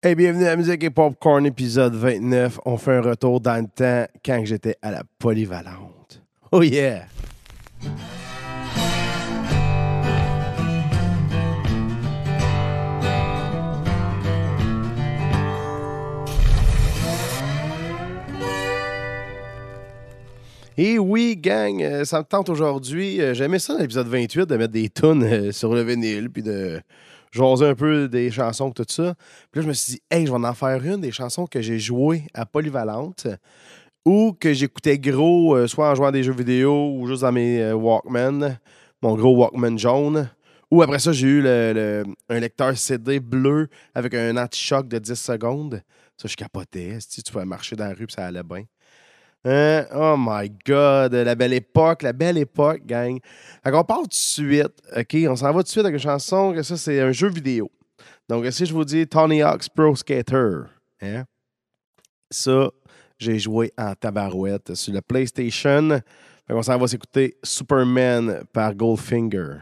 Hey, bienvenue à Musique et Popcorn, épisode 29. On fait un retour dans le temps quand j'étais à la polyvalente. Oh yeah! Et oui, gang, euh, ça me tente aujourd'hui. euh, J'aimais ça dans l'épisode 28 de mettre des tunes euh, sur le vinyle puis de jaser un peu des chansons, tout ça. Puis là, je me suis dit, hey, je vais en faire une des chansons que j'ai jouées à Polyvalente ou que j'écoutais gros, euh, soit en jouant à des jeux vidéo ou juste dans mes euh, Walkman, mon gros Walkman jaune. Ou après ça, j'ai eu le- le- un lecteur CD bleu avec un anti-choc de 10 secondes. Ça, je capotais. Si tu pouvais marcher dans la rue, puis ça allait bien. Hein? Oh my God, la belle époque, la belle époque, gang. Fait qu'on part tout de suite, OK? On s'en va tout de suite avec une chanson, que ça, c'est un jeu vidéo. Donc, si je vous dis? Tony Hawk's Pro Skater, hein? Ça, j'ai joué en tabarouette sur le PlayStation. Fait qu'on s'en va s'écouter Superman par Goldfinger.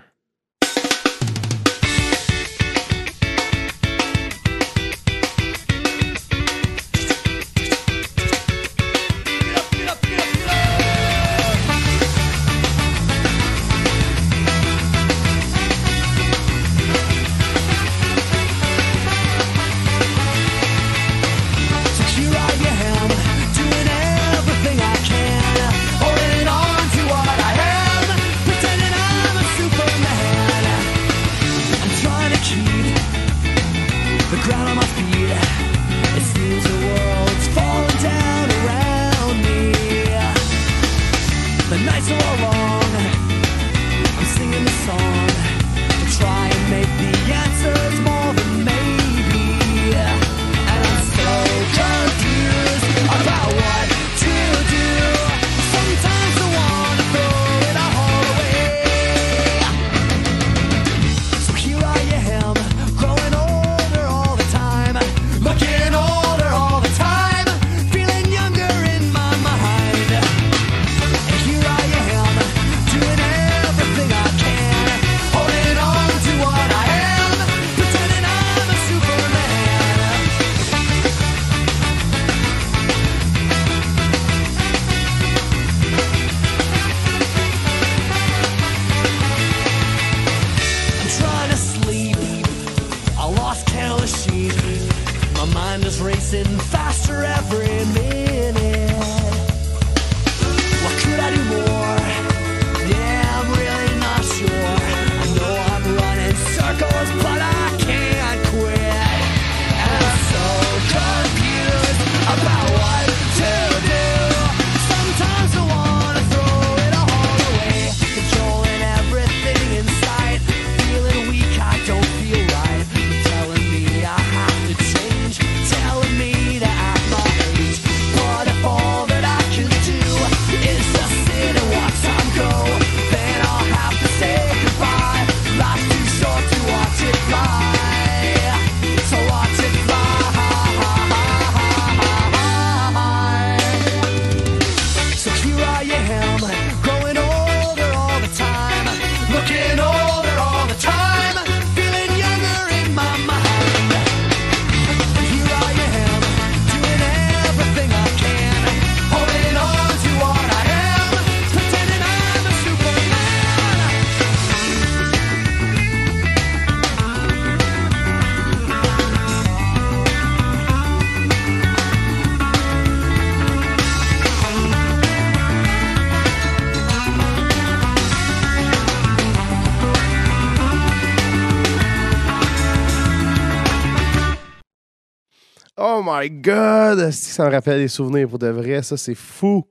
My God! Ça me rappelle des souvenirs pour de vrai. Ça, c'est fou.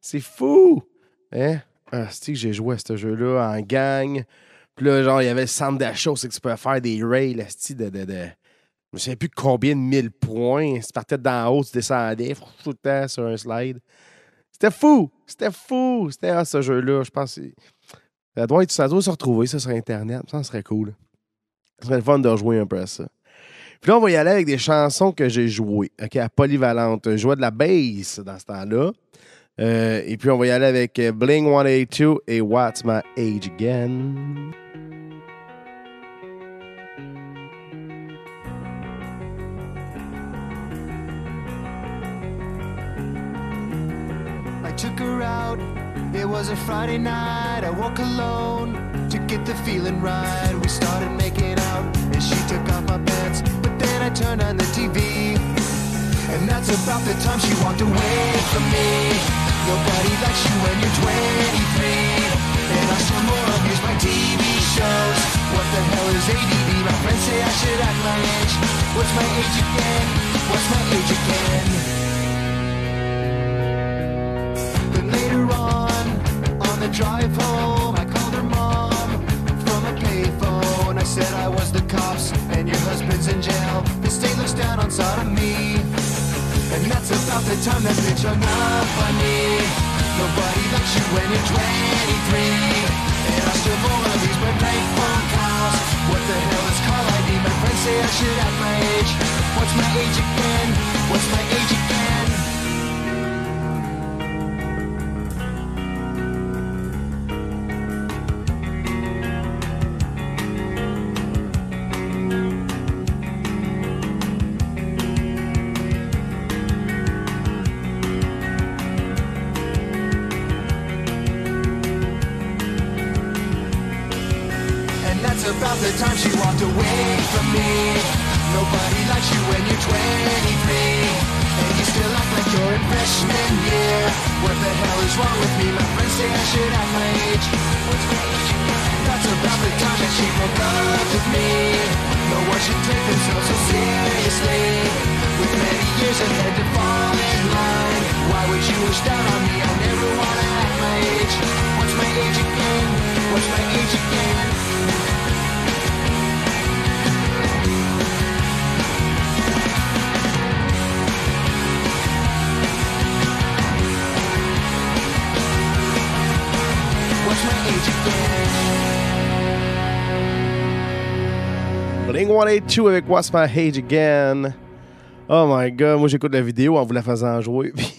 C'est fou! Hein? Asti, que j'ai joué à ce jeu-là en gang. Puis là, genre, il y avait le centre d'achat, c'est que tu pouvais faire des rails, de, de, de... Je me souviens plus combien de mille points. Tu partais d'en haut, tu descendais tout le sur un slide. C'était fou! C'était fou! C'était ah, ce jeu-là. Je pense que ça doit, être, ça se retrouver, ça, sur Internet. Ça serait cool. Ça serait le fun de rejouer un peu à ça. Puis là, on va y aller avec des chansons que j'ai jouées, OK, à Polyvalente. Je jouais de la bass dans ce temps-là. Euh, et puis, on va y aller avec euh, Bling 182 et What's My Age Again. I took her out. It was a Friday night. I walk alone to get the feeling right. We started making out, and she took off my pants. I turned on the TV, and that's about the time she walked away from me. Nobody likes you when you're 23, and I still more abuse my TV shows. What the hell is ADD? My friends say I should act my age. What's my age again? What's my age again? Then later on, on the drive home, I called her mom from a payphone. I said I was in jail. The state looks down on sodomy. And that's about the time that bitch hung up on me. Nobody likes you when you're 23. And I still wanna use my bank phone calls. What the hell is call ID? My friends say I should act my age. What's my age again? What's my age again? Blink 182 avec What's My Age Again. Oh my god, moi j'écoute la vidéo en vous la faisant jouer. Puis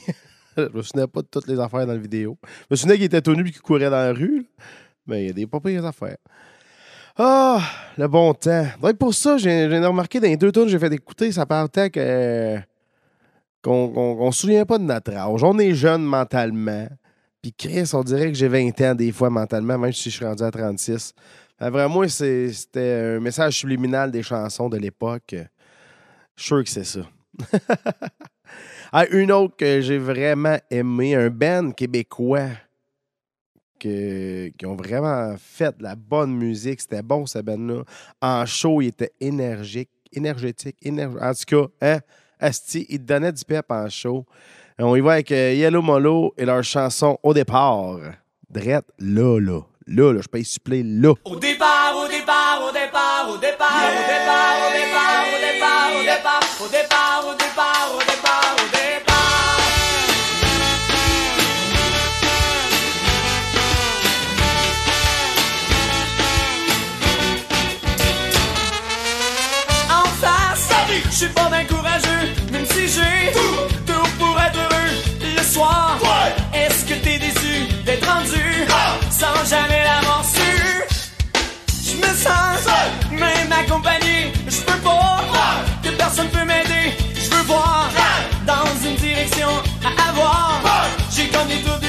je me souvenais pas de toutes les affaires dans la vidéo. Je me souvenais qu'il était tout nu et qu'il courait dans la rue. Mais il y a des pas pires affaires. Ah, le bon temps. Donc pour ça, j'ai remarqué dans les deux tours que j'ai fait écouter, ça partait que qu'on qu'on se souvient pas de notre âge. On est jeune mentalement. Puis Chris, on dirait que j'ai 20 ans des fois mentalement, même si je suis rendu à 36. Fait Vraiment, c'était un message subliminal des chansons de l'époque. Je suis sûr que c'est ça. Ah, une autre que j'ai vraiment aimé, un band québécois qui ont vraiment fait de la bonne musique. C'était bon, ce band-là. En show, il était énergique, énergétique, énerg- En tout cas, hein, Asti, il donnait du pep en show. On y va avec euh, Yellow Molo et leur chanson Au départ. Drette, là, là. Là, là, je paye supplé là. Au départ, au départ, au départ, au départ, au départ, au départ, au départ, au départ, au départ, au départ, au départ, au départ. Je suis pas quando tudo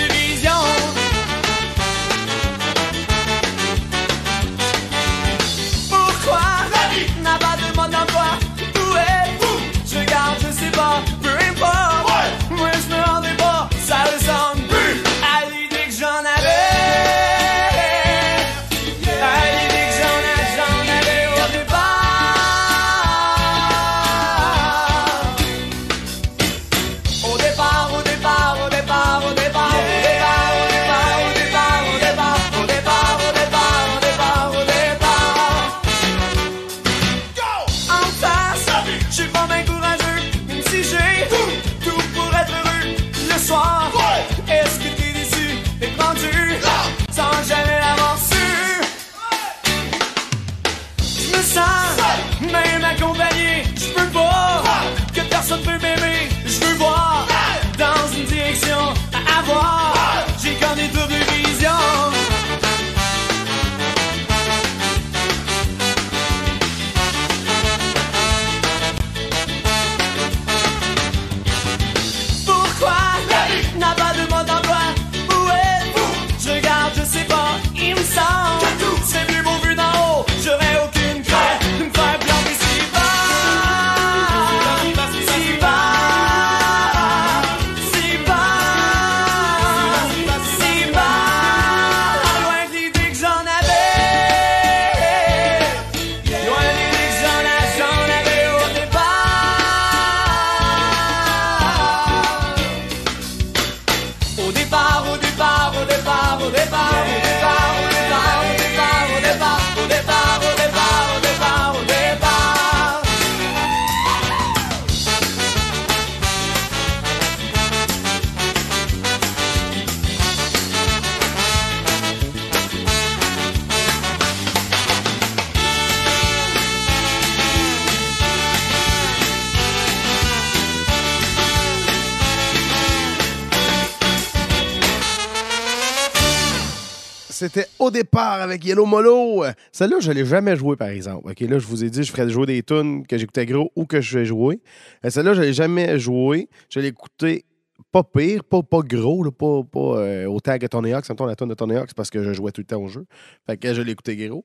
avec Yellow Molo. Celle-là, je ne l'ai jamais jouée, par exemple. Là, je vous ai dit, je ferais jouer des tunes que j'écoutais gros ou que je vais jouer. Euh, Celle-là, je ne l'ai jamais jouée. Je l'ai écoutée pas pire, pas, pas gros, pas, pas euh, autant que Tony Hawk. Ça me tombe la tune de Tony Hawk, parce que je jouais tout le temps au jeu. Fait que je l'ai écouté gros.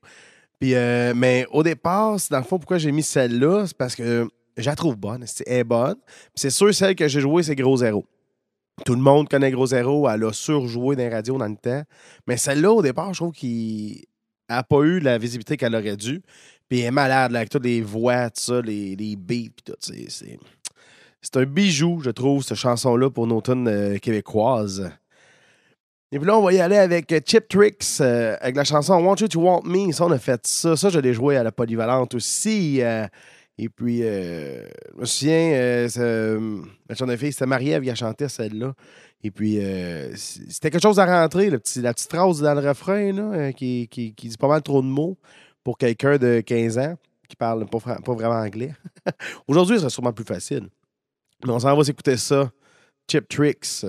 Puis, euh, mais au départ, c'est dans le fond, pourquoi j'ai mis celle-là, c'est parce que je la trouve bonne. Elle bonne. C'est sûr, celle que j'ai jouée, c'est Gros Zéro. Tout le monde connaît Gros Zéro. Elle a surjoué dans les radios dans le temps. Mais celle-là, au départ, je trouve qu'il n'a pas eu la visibilité qu'elle aurait dû. Puis elle est malade, là, avec toutes les voix, tout ça, les, les beats, tout. C'est, c'est, un bijou, je trouve, cette chanson-là, pour nos tunes euh, québécoises. Et puis là, on va y aller avec euh, Chip Tricks, euh, avec la chanson Want You to Want Me? Ça, on a fait ça. Ça, je l'ai joué à la polyvalente aussi. Et puis, euh, je me souviens, euh, la chanson de fille, c'était Marie-Ève qui a chanté celle-là. Et puis, euh, c'était quelque chose à rentrer, la petite phrase dans le refrain, là, euh, qui, qui, dit pas mal trop de mots pour quelqu'un de 15 ans qui parle pas, pas vraiment anglais. Aujourd'hui, ce serait sûrement plus facile. Mais on s'en va s'écouter ça. Chip Tricks.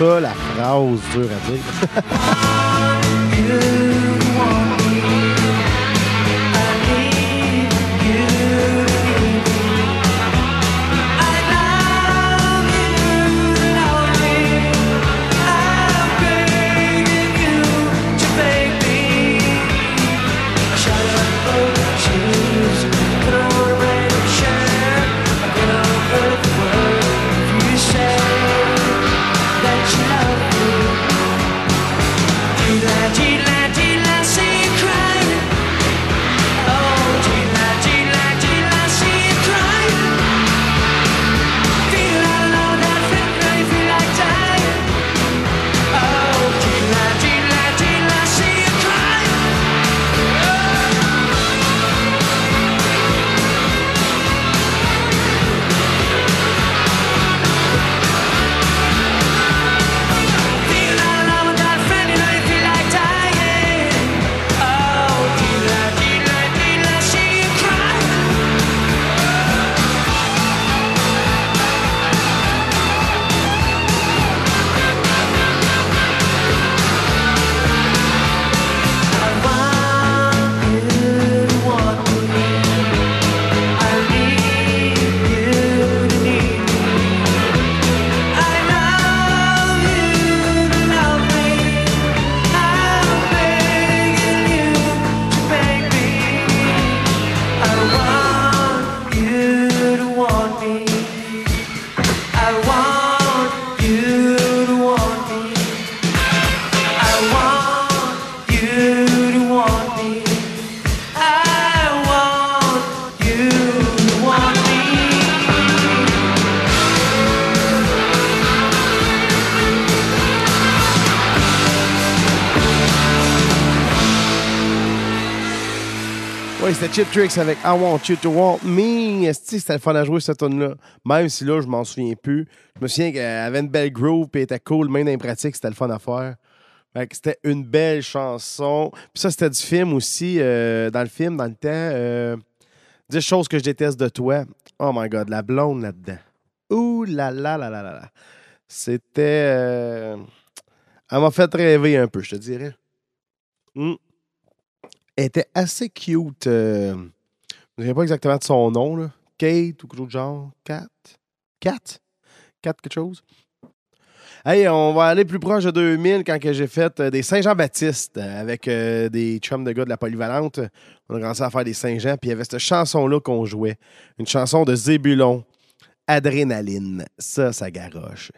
Ça, la phrase dure à dire. C'était Chip Tricks avec I Want You to Want Me. C'était le fun à jouer, cette tune-là. Même si là, je m'en souviens plus. Je me souviens qu'elle avait une belle groove, elle était cool, même dans les pratiques, c'était le fun à faire. C'était une belle chanson. Puis ça, c'était du film aussi. euh, dans le film, dans le temps, euh, 10 choses que je déteste de toi. Oh my God, la blonde là-dedans. Ouh là là là là là là. C'était. euh, Elle m'a fait rêver un peu, je te dirais. Hmm. Elle était assez cute. euh, Je ne sais pas exactement de son nom, là. Kate ou quelque chose de genre. Kat? Kat? Kat quelque chose? Hey, on va aller plus proche de 2000 quand j'ai fait euh, des Saint-Jean-Baptiste euh, avec des chums de gars de la polyvalente. On a commencé à faire des Saint-Jean, puis il y avait cette chanson-là qu'on jouait. Une chanson de Zébulon, Adrénaline. Ça, ça garoche.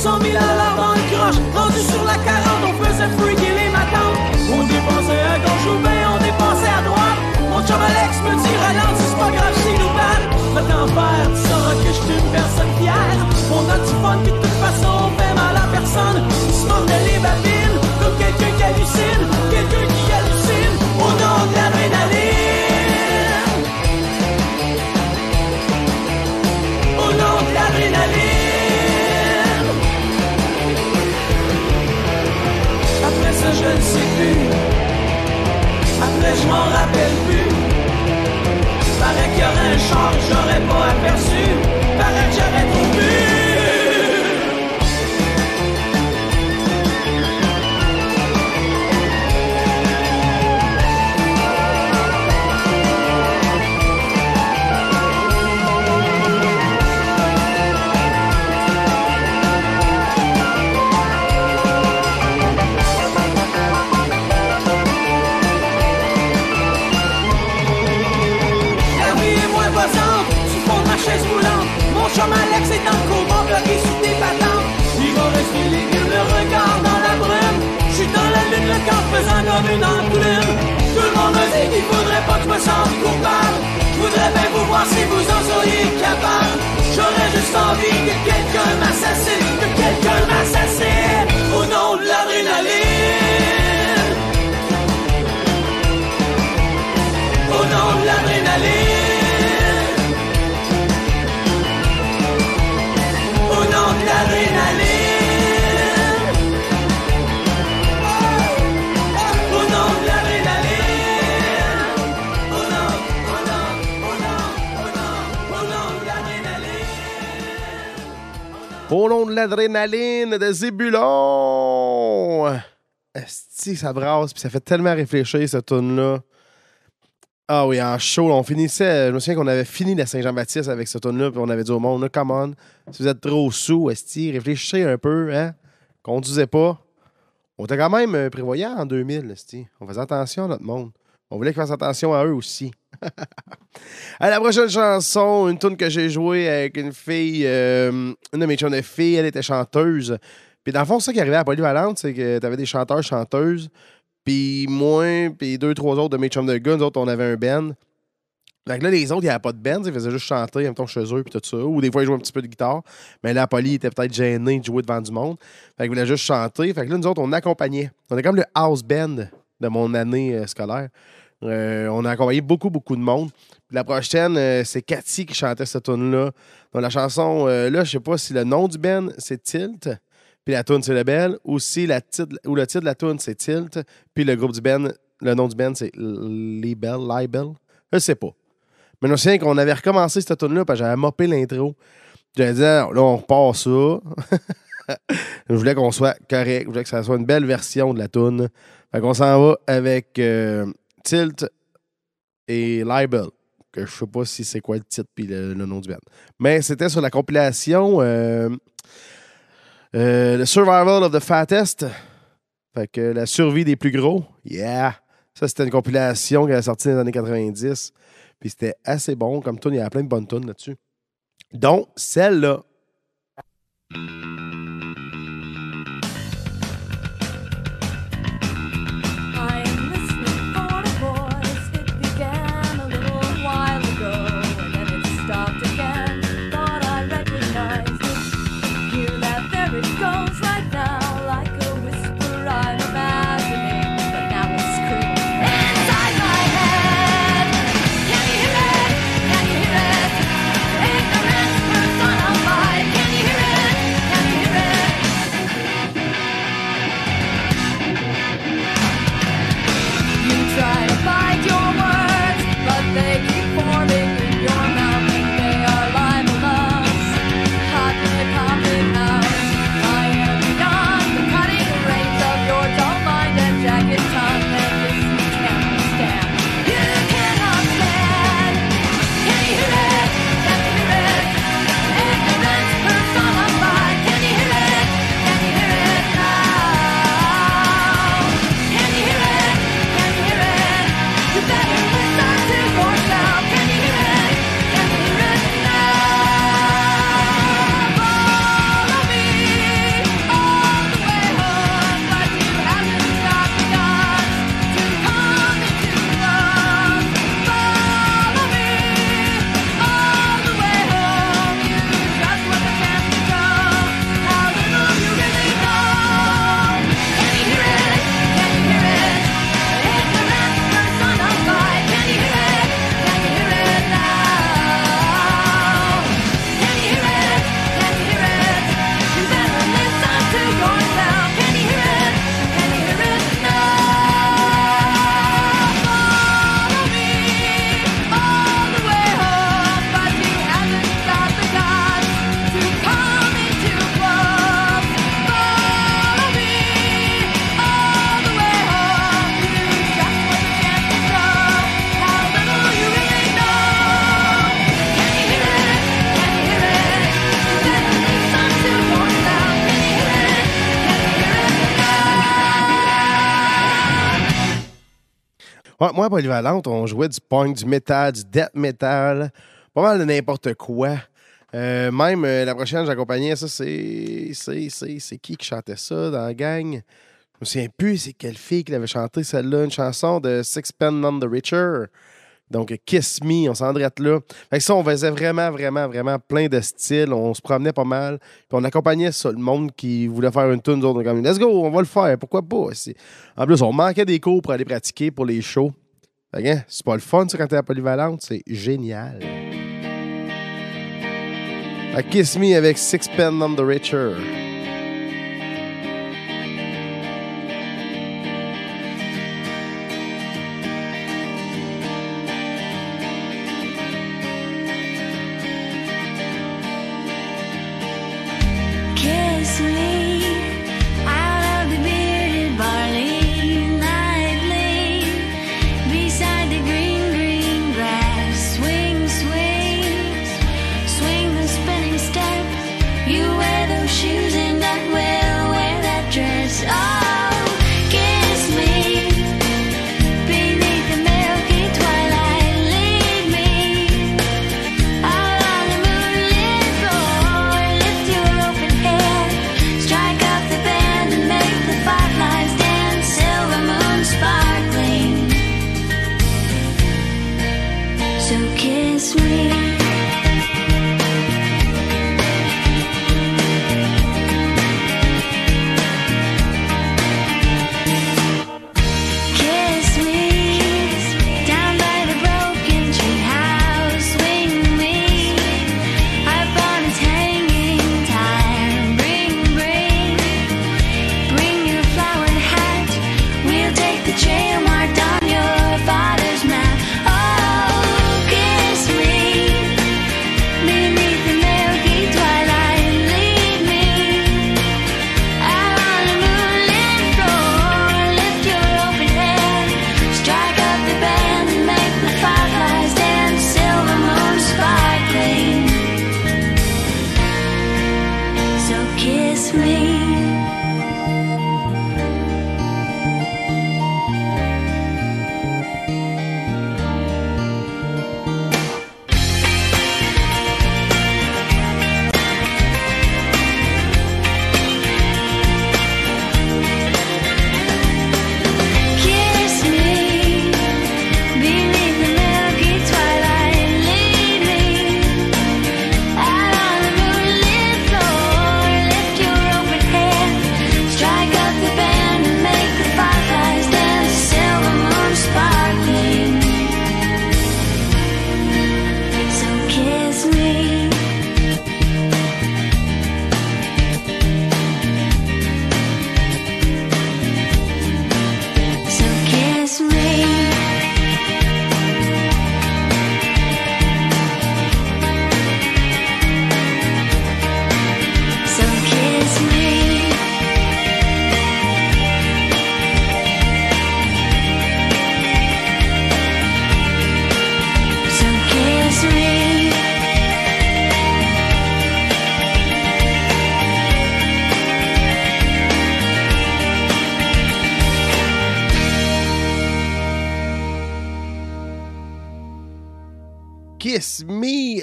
Proche, 100 000 à l'heure dans le croche. Rendu sur la 40, on faisait freaker les matantes. On dépensait à gauche ou bien on dépensait à droite. Mon chum Alex me dit ralentis, c'est pas grave si nous battent. Le temps faire, tu sauras que je suis une personne fière. On a du fun, puis de toute façon on fait mal à personne. Il se mordait les babines, Je m'en rappelle plus. Paraît qu'il y aurait un char j'aurais pas aperçu. Paraît que j'aurais Je voudrais bien vous voir si vous en seriez capable. J'aurais juste envie que quelqu'un m'assassine, que quelqu'un m'assassine. Au nom de l'adrénaline. Au nom de l'adrénaline. Au nom de l'adrénaline. Au nom de l'adrénaline de Zébulon! Esti, ça brasse, puis ça fait tellement réfléchir, cette tune-là. Ah oui, en show, on finissait. Je me souviens qu'on avait fini la Saint-Jean-Baptiste avec cette tune-là, puis on avait dit au monde, come on, si vous êtes trop sous, Esti, réfléchissez un peu, hein? Conduisez pas. On était quand même prévoyant en 2000, Esti. On faisait attention à notre monde. On voulait qu'ils fassent attention à eux aussi. À la prochaine chanson, une tune que j'ai jouée avec une fille, euh, une de mes chums de filles, elle était chanteuse. Puis dans le fond, ça qui arrivait à Polyvalente, c'est que t'avais des chanteurs, chanteuses. Puis moi, puis deux, trois autres de mes chums de gars, nous autres, on avait un band. Que là, les autres, il n'y avait pas de band, ils faisaient juste chanter en temps chez eux, puis tout ça. Ou des fois, ils jouaient un petit peu de guitare. Mais là, Poly était peut-être gêné de jouer devant du monde. Fait qu'ils voulaient juste chanter. Fait que là, nous autres, on accompagnait. On est comme le house band de mon année euh, scolaire. Euh, on a accompagné beaucoup, beaucoup de monde. La prochaine, euh, c'est Cathy qui chantait cette tune-là. Donc la chanson, euh, là, je sais pas si le nom du band, c'est Tilt. Puis la tune c'est le bel. Ou si la titre, ou le titre de la tune c'est Tilt. Puis le groupe du band, le nom du band, c'est Libel. Libel? Je sais pas. Mais je me souviens qu'on avait recommencé cette tune-là parce que j'avais mopé l'intro. J'avais dit, Ah, là, on repart ça. je voulais qu'on soit correct. Je voulais que ça soit une belle version de la tune. Fait qu'on s'en va avec Tilt et Libel. Que je sais pas si c'est quoi le titre puis le, nom du band. Mais c'était sur la compilation euh, Euh, le Survival of the Fattest. Fait que la survie des plus gros. Yeah! Ça, c'était une compilation qui est sortie dans les années 90. Puis c'était assez bon comme tune. Il y a plein de bonnes tunes là-dessus. Donc, celle-là. I'm moi, Polyvalente, on jouait du punk, du métal, du death metal, pas mal de n'importe quoi. Euh, même euh, la prochaine, j'accompagnais ça, c'est. C'est qui qui chantait ça dans la gang? Je me souviens plus, c'est quelle fille qui l'avait chanté celle-là, une chanson de Sixpence None the Richer. Donc, Kiss Me, on s'en là. Fait que ça, on faisait vraiment, vraiment, vraiment plein de styles. On se promenait pas mal. Puis on accompagnait ça, le monde qui voulait faire une tune, nous autres, on comme, let's go, on va le faire, pourquoi pas? En plus, on manquait des cours pour aller pratiquer pour les shows. Hein, c'est pas le fun, ça, quand t'es à Polyvalente, c'est génial. Fait Kiss Me avec Sixpence None the Richer.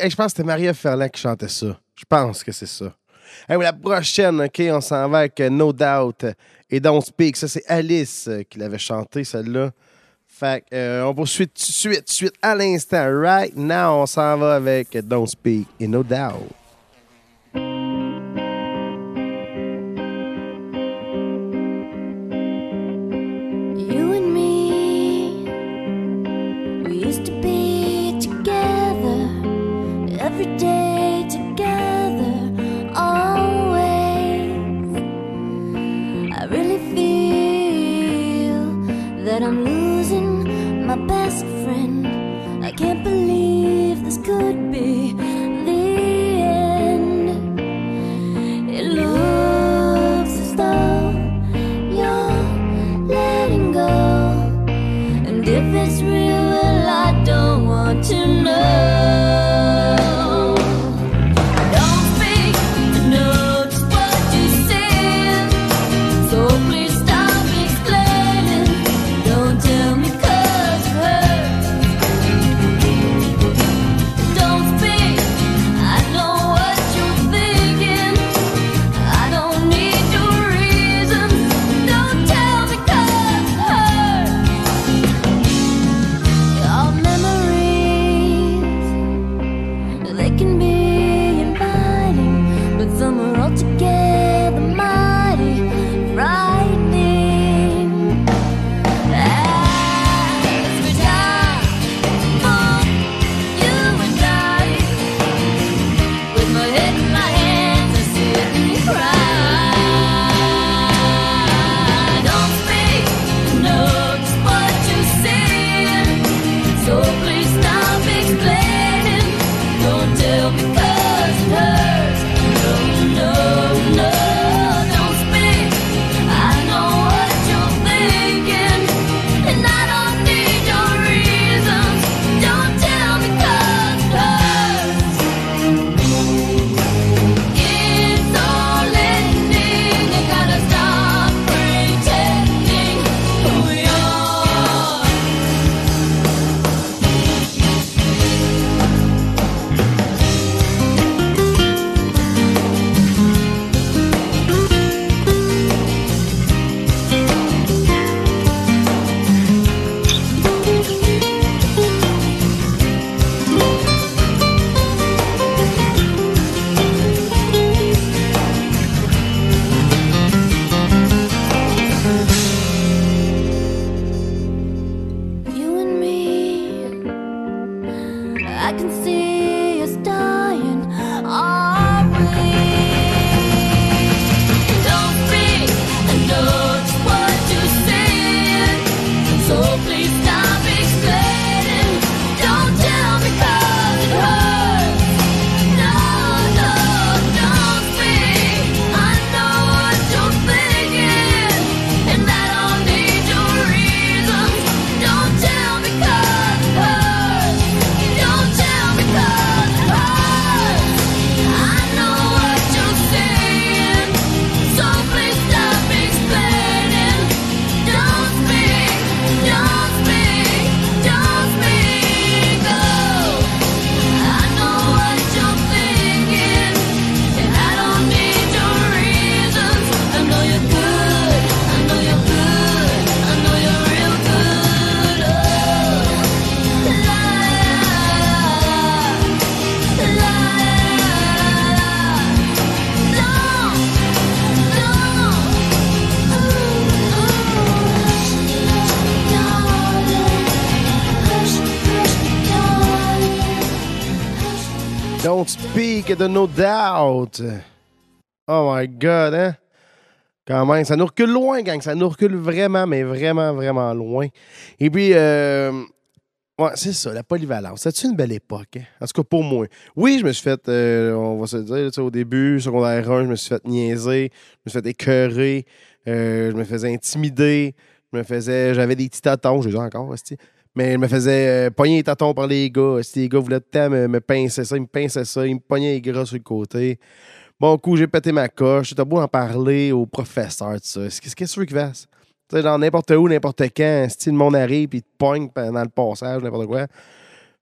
Je pense que c'était Maria Ferland qui chantait ça. Je pense que c'est ça. La prochaine, OK, on s'en va avec euh, No Doubt et Don't Speak. Ça, c'est Alice euh, qui l'avait chanté, celle-là. Fait euh, on poursuit tout de suite, suite, à l'instant. Right now, on s'en va avec euh, Don't Speak et No Doubt. Speak de No Doubt. Oh my God, hein? Quand même, ça nous recule loin, gang. Ça nous recule vraiment, mais vraiment, vraiment loin. Et puis, euh, ouais, c'est ça, la polyvalence. C'est une belle époque, hein? En tout cas, pour moi. Oui, je me suis fait, euh, on va se dire, tu au début, secondaire 1, je me suis fait niaiser, je me suis fait écœurer, euh, je me faisais intimider, je me faisais, j'avais des petits tatons, je les ai encore, hostie. Mais je me faisais euh, pogner les tatons par les gars. Si les gars voulaient temps me, me pincer ça, ils me pinçaient ça, ils me pognaient les gras sur le côté. Bon coup, j'ai pété ma coche. T'as beau en parler au professeur, tout ça. Qu'est-ce que tu veux qu'il fasse? Tu sais, dans n'importe où, n'importe quand, si le monde arrive et te pogne pendant le passage, n'importe quoi.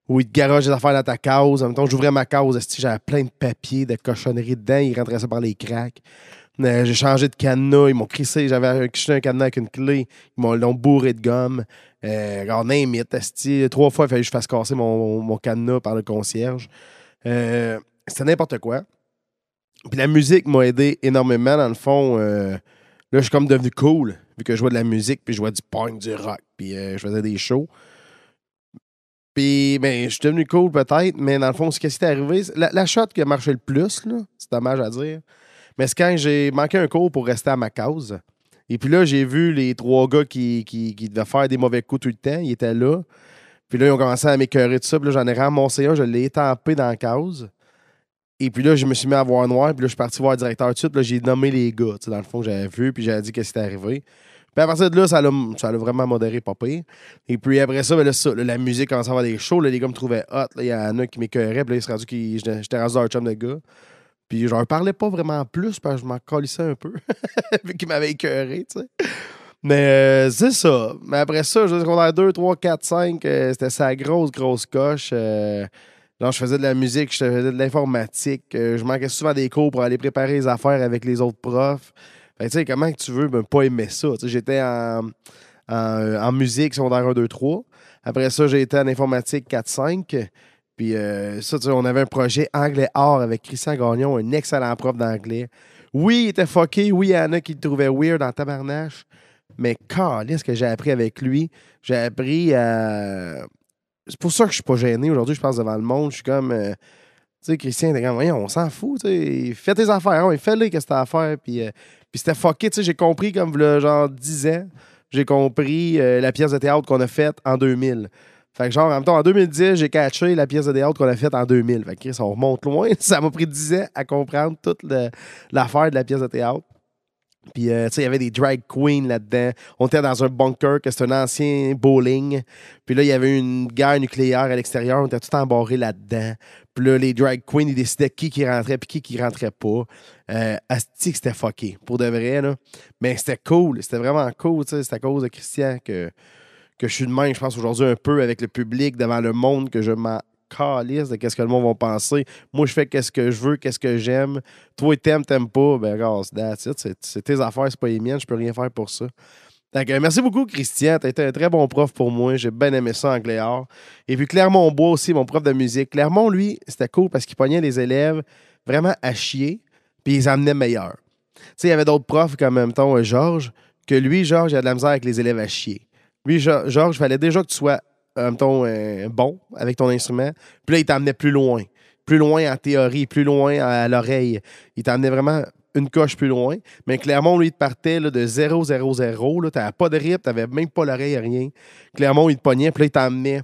où il te garage des affaires dans ta case. En même temps, j'ouvrais ma esti, j'avais plein de papiers, de cochonneries dedans. Il rentrait ça par les cracks. J'ai changé de cadenas, ils m'ont crissé, j'avais un cadenas avec une clé, ils m'ont bourré de gomme. Euh, regarde, name. Trois fois, il fallait que je fasse casser mon, mon cadenas par le concierge. Euh, C'était n'importe quoi. Puis la musique m'a aidé énormément, dans le fond. euh, là, je suis comme devenu cool, vu que je jouais de la musique, puis je jouais du punk, du rock, puis euh, je faisais des shows. Puis, ben, je suis devenu cool peut-être, mais dans le fond, ce qui s'est arrivé, la, la shot qui a marché le plus, c'est dommage à dire, mais c'est quand j'ai manqué un cours pour rester à ma cause. Et puis là, j'ai vu les trois gars qui, qui, qui devaient faire des mauvais coups tout le temps, ils étaient là. Puis là, ils ont commencé à m'écœurer de ça. Puis là, j'en ai ramassé un, je l'ai étampé dans la cause. Et puis là, je me suis mis à voir noir. Puis là, je suis parti voir le directeur tout de suite. Puis là, j'ai nommé les gars, tu sais, dans le fond, que j'avais vu. Puis j'avais dit qu'est-ce qui était arrivé. Puis à partir de là, ça l'a ça vraiment modéré, pas pire. Et puis après ça, ben là, la musique commençait à avoir des shows. Là, les gars me trouvaient hot. Il y en a qui m'écœuraient. Puis là, il s'est rendu que j'étais rendu un chum de gars. Puis je leur parlais pas vraiment plus parce que je m'en colissais un peu. Vu qu'ils m'avaient écœuré, tu sais. Mais euh, c'est ça. Mais après ça, je secondaire 2, 3, 4, 5, euh, c'était sa grosse, grosse coche. Euh, genre, je faisais de la musique, je faisais de l'informatique. euh, je manquais souvent des cours pour aller préparer les affaires avec les autres profs. Tu sais, comment tu veux ne pas aimer ça? J'étais en, en, en musique secondaire 1, 2, 3. Après ça, j'ai été en informatique 4, 5. Puis euh, ça, tu sais, on avait un projet anglais-art avec Christian Gagnon, un excellent prof d'anglais. Oui, il était fucké. Oui, il y en qui le trouvaient weird en tabarnache. Mais ce que j'ai appris avec lui, j'ai appris à. C'est pour ça que je suis pas gêné aujourd'hui, je pense, devant le monde. Je suis comme. euh, tu sais, Christian, t'es comme, Voyons, on s'en fout, tu sais. Fais tes affaires, hein, fais-les, qu'est-ce que t'as à faire. Puis, euh, puis c'était fucké, tu sais. J'ai compris, comme, v'là, genre, 10 ans, j'ai compris euh, la pièce de théâtre qu'on a faite en 2000. Fait que, genre, en même temps, en 2010, j'ai catché la pièce de théâtre qu'on a faite en 2000. Fait que, Chris, on remonte loin. Ça m'a pris 10 ans à comprendre toute l'affaire de la pièce de théâtre. Puis, euh, tu sais, il y avait des drag queens là-dedans. On était dans un bunker, que c'était un ancien bowling. Puis là, il y avait une guerre nucléaire à l'extérieur. On était tout embarré là-dedans. Puis là, les drag queens, ils décidaient qui qui rentrait puis qui qui rentrait pas. Euh, asti c'était fucké, pour de vrai, là. Mais c'était cool. C'était vraiment cool, tu sais. C'est à cause de Christian que, que je suis de même, je pense, aujourd'hui, un peu avec le public, devant le monde, que je m'en calisse de qu'est-ce que le monde va penser. Moi, je fais qu'est-ce que je veux, qu'est-ce que j'aime. Toi, t'aimes, t'aimes pas. Ben, regarde. C'est- tes affaires, c'est pas les miennes. Je peux rien faire pour ça. Donc, merci beaucoup, Christian. Tu été un très bon prof pour moi. J'ai bien aimé ça en. Et puis Clermont Bois aussi, mon prof de musique. Clermont, lui, c'était cool parce qu'il pognait les élèves vraiment à chier, puis ils les amenait meilleurs. Tu sais, il y avait d'autres profs comme, mettons, euh, Georges, que lui, Georges, il a de la misère avec les élèves à chier. Lui, Georges, fallait déjà que tu sois, euh, mettons, euh, bon avec ton instrument. Puis là, il t'amenait plus loin. Plus loin en théorie, plus loin à l'oreille. Il t'amenait vraiment une coche plus loin. Mais Clermont, lui, il te partait là, de 0, 0, 0. Tu n'avais pas de rip, tu n'avais même pas l'oreille, rien. Clermont, il te pognait, puis là, il t'emmenait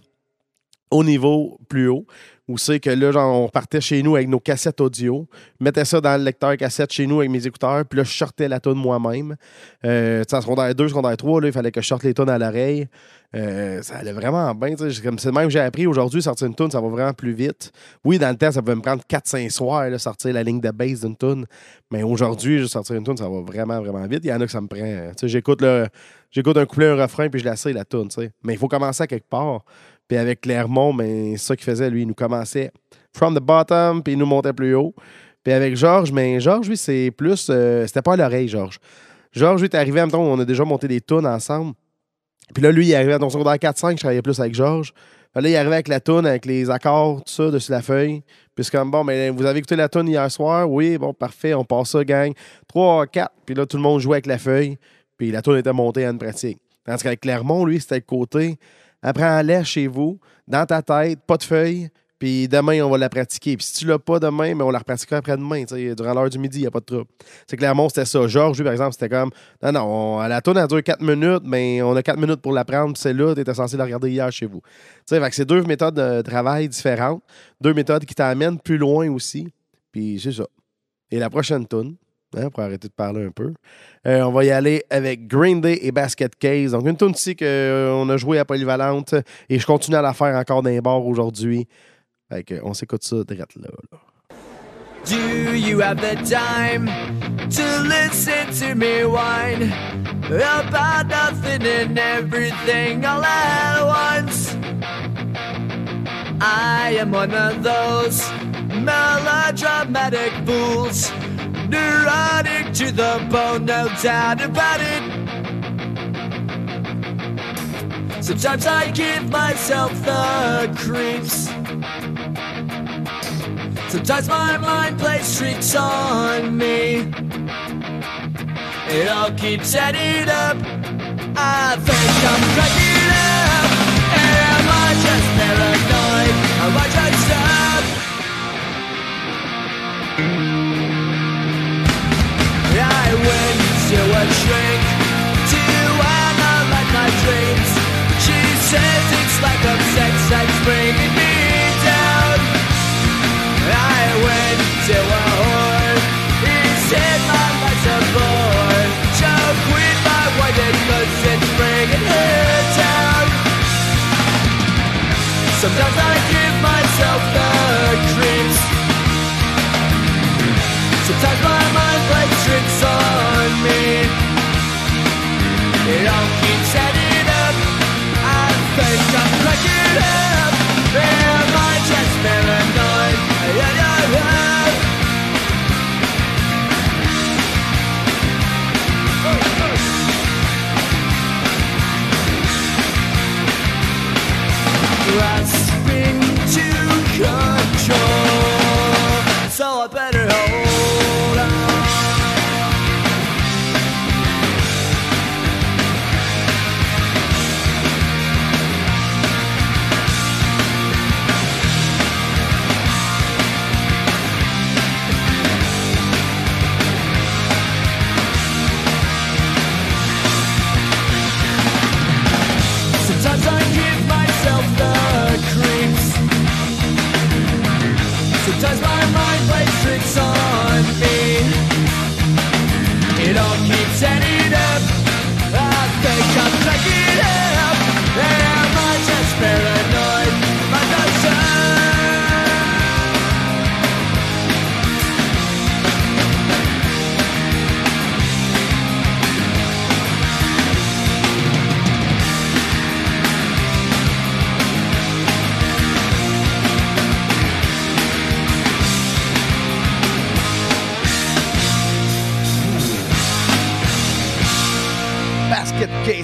au niveau plus haut. Où c'est que là, genre, on partait chez nous avec nos cassettes audio, mettais ça dans le lecteur cassette chez nous avec mes écouteurs, puis là, je sortais la tonne moi-même. Euh, en secondaire 2, secondaire 3, là, il fallait que je sorte les tonnes à l'oreille. Euh, ça allait vraiment bien. c'est même que j'ai appris aujourd'hui, sortir une tune, ça va vraiment plus vite. Oui, dans le temps, ça pouvait me prendre 4-5 soirs, là, sortir la ligne de base d'une tune. Mais aujourd'hui, sortir une tune, ça va vraiment, vraiment vite. Il y en a que ça me prend. euh, j'écoute. J'écoute un couplet, un refrain, puis je l'essaye la sais. Mais il faut commencer à quelque part. Puis avec Clermont, ben, c'est ça qu'il faisait, lui. Il nous commençait from the bottom, puis il nous montait plus haut. Puis avec Georges, mais Georges, lui, c'est plus. euh, C'était pas à l'oreille, Georges. Georges, lui, est arrivé, temps, on a déjà monté des tunes ensemble. Puis là, lui, il arrivait dans son secondaire 4-5, je travaillais plus avec Georges. Puis là, il arrivait avec la tune, avec les accords, tout ça, dessus la feuille. Puis c'est comme, bon, mais vous avez écouté la tune hier soir? Oui, bon, parfait, on passe ça, gang. 3, 4. Puis là, tout le monde jouait avec la feuille. Puis la tune était montée à une pratique. Tandis qu'avec Clermont, lui, c'était le côté, apprends-la chez vous, dans ta tête, pas de feuille. Puis demain, on va la pratiquer. Puis si tu l'as pas demain, mais on la repratiquera après-demain, durant l'heure du midi, il n'y a pas de trouble. C'est Clermont, c'était ça. Georges, lui, par exemple, c'était comme, non, non, on- la tourne, elle dure 4 minutes, mais on a 4 minutes pour l'apprendre, puis c'est là, tu étais censé la regarder hier chez vous. Tu sais, c'est deux méthodes de travail différentes, deux méthodes qui t'amènent plus loin aussi. Puis c'est ça. Et la prochaine tune, hein, pour arrêter de parler un peu, euh, on va y aller avec Green Day et Basket Case. Donc une tune ici qu'on a joué à Polyvalente et je continue à la faire encore dans les bars aujourd'hui. Fait que on s'écoute ça direct là. là. Do you have the time to listen to me whine about nothing and everything all at once? I am one of those melodramatic fools. Neurotic to the bone, no doubt about it. Sometimes I give myself the creeps. Sometimes my mind plays tricks on me. It all keeps adding up. I think I'm cracking up. Am I just paranoid? Am I just up? To a shrink to my dreams. She says it's like a sex bringing me down. I went to a whore. He said my life's a bore. My it's bringing down. Sometimes I give myself the creeps. Sometimes Yeah.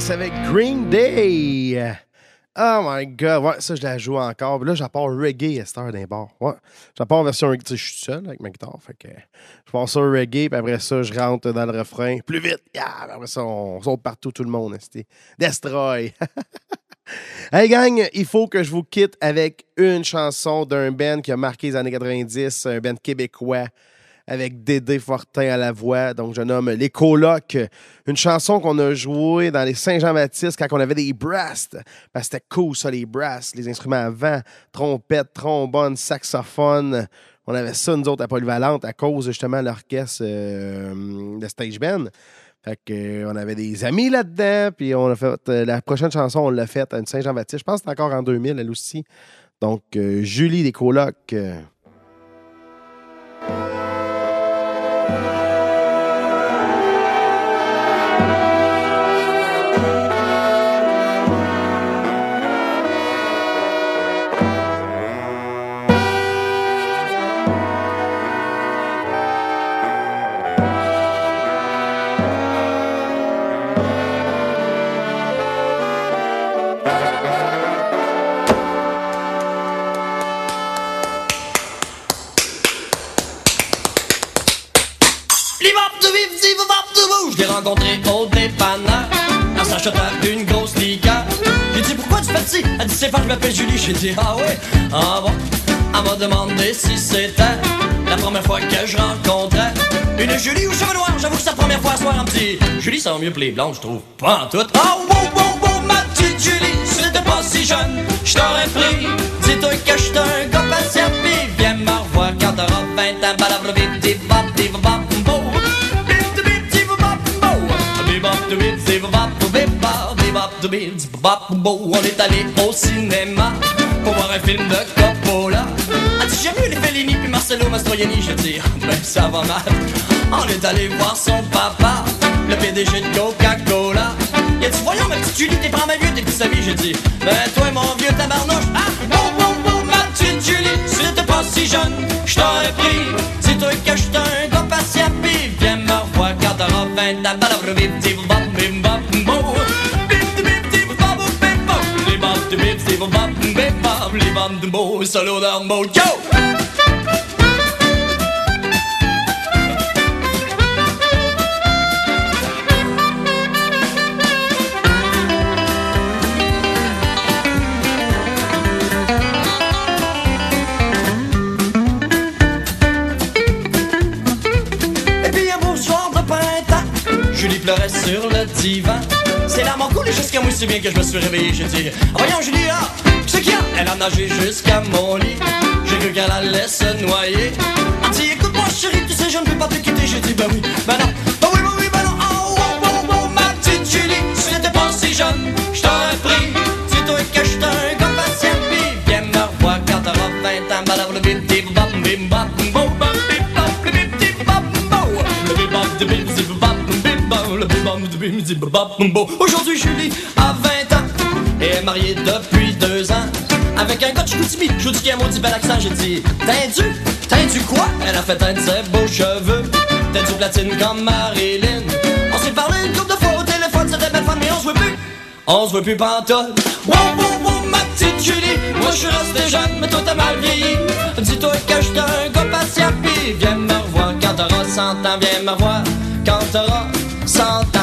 Avec Green Day. Oh my god, ouais, ça je la joue encore. Là, j'apporte reggae à cette heure d'un bar. Ouais. J'apporte version reggae. Je suis seul avec ma guitare. Fait que je ça au reggae, puis après ça, je rentre dans le refrain. Plus vite! Yeah! Après ça, on saute partout, tout le monde. C'était Destroy! Hey gang, il faut que je vous quitte avec une chanson d'un band qui a marqué les années 90, un band québécois avec Dédé Fortin à la voix. Donc, je nomme Les Colocs. Une chanson qu'on a jouée dans les Saint-Jean-Baptiste quand on avait des brass. Parce que c'était cool, ça, les brass, les instruments avant. Trompette, trombone, saxophone. On avait ça, nous autres, à Polyvalente, à cause justement de l'orchestre euh, de Stage Band. Fait que, euh, on avait des amis là-dedans, puis on a fait euh, la prochaine chanson, on l'a faite à une Saint-Jean-Baptiste. Je pense que c'était encore en 2000, elle aussi. Donc, Julie des colocs. Rencontré au dépanneur en s'achetant une grosse liqueur. J'ai dit pourquoi tu fais ci Elle dit c'est pas je m'appelle Julie. J'ai dit ah ouais, ah bon. Elle m'a demandé si c'était la première fois que je rencontrais une Julie aux cheveux noirs. J'avoue que c'est la première fois à soir un petit. Julie ça va mieux que les blondes, je trouve. Pas en tout. Oh wow wow wow ma petite Julie, si t'étais pas si jeune, je t'aurais pris. Dis-toi que j'étais un gars pas. Viens me revoir quand t'auras 20 ans. Balabla bip dip On est allé au cinéma pour voir un film de Coppola. As-tu jamais vu les Fellini puis Marcelo Mastroianni? Je dis, ben ça va mal. On est allé voir son papa, le PDG de Coca-Cola. Il a dit, voyons ma petite Julie, t'es pas mal vieux, t'es sa vie. J'ai dit, ben toi mon vieux tabarnouche, ah, bon, bon, bon, ma jeune, je pris. Dis-toi que je suis un gars patient, viens me revoir quand t'auras 20 ans. Les bo, solo down, bo, yo! Et puis un beau soir de printemps, Julie pleurait sur le divan. C'est là mon coulé jusqu'à moi, si bien que je me suis réveillé. J'ai dit, voyons Julie, ah, Elle a nagé jusqu'à mon lit. J'ai cru qu'elle allait se noyer. Elle dit, écoute-moi chérie, tu sais, je ne peux pas te quitter. J'ai dit, ben oui, ben non, ben oui, ben oui, ben non. Oh, oh, oh, oh, ma petite Julie, si t'étais pas si jeune, je t'aurais pris. Dis-toi que je un gars patient, puis viens me revoir quand t'auras 20 ans. Balabla, bim, bim, bam, bim, bam, bo, bam, bim, bam, bim, bim, bam, bo. Le bim, bam, de bim, zip, bam, bim, bam, le bim, bam, de bim, zip, bam, bo. Aujourd'hui, Julie a 20 ans et est mariée depuis. Avec un gars de Chicoutimi, je dis qu'il a un maudit bel accent, j'ai dit T'as dû, t'as dû quoi? Elle a fait teindre ses beaux cheveux. T'as du platine comme Marilyn. On s'est parlé une couple de fois au téléphone, c'était belle femme, mais on se voit plus. On se voit plus pantoute. Wow, wow, wow, ma petite Julie. Moi je suis resté jeune, mais toi t'as mal vieilli. Dis-toi que je suis un gars patient Puis viens me revoir. Quand t'auras 100 ans Viens me revoir. Quand t'auras 100 ans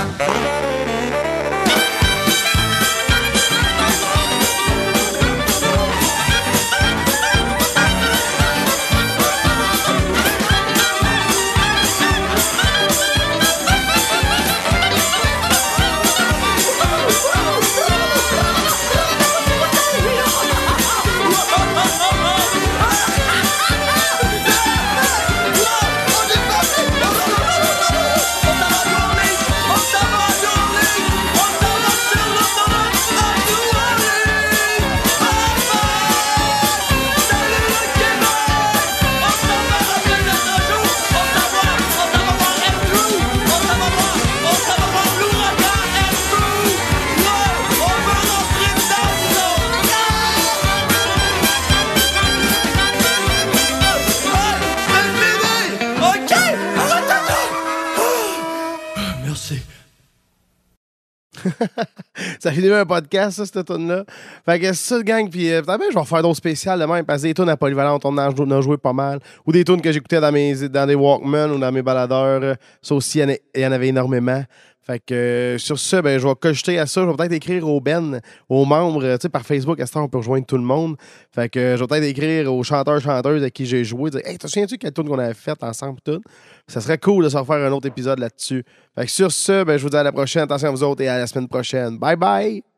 Finit un podcast, ça, cette tune-là. Fait que c'est ça, gang. Puis euh, je vais refaire d'autres spéciales de même parce que des tunes à Polyvalente, on en a, joué pas mal. Ou des tunes que j'écoutais dans, mes, dans des Walkman ou dans mes baladeurs. Ça aussi, il y y en avait énormément. Fait que euh, sur ça, ben, je vais cocheter à ça. Je vais peut-être écrire aux Ben, aux membres. Tu sais, par Facebook, à ce temps, on peut rejoindre tout le monde. Fait que je vais peut-être écrire aux chanteurs, chanteuses à qui j'ai joué. Dire, hey, te souviens-tu quelle tune qu'on avait faite ensemble? Tout? Ça serait cool de se refaire un autre épisode là-dessus. Fait que sur ça, ben, je vous dis à la prochaine. Attention à vous autres et à la semaine prochaine. Bye bye!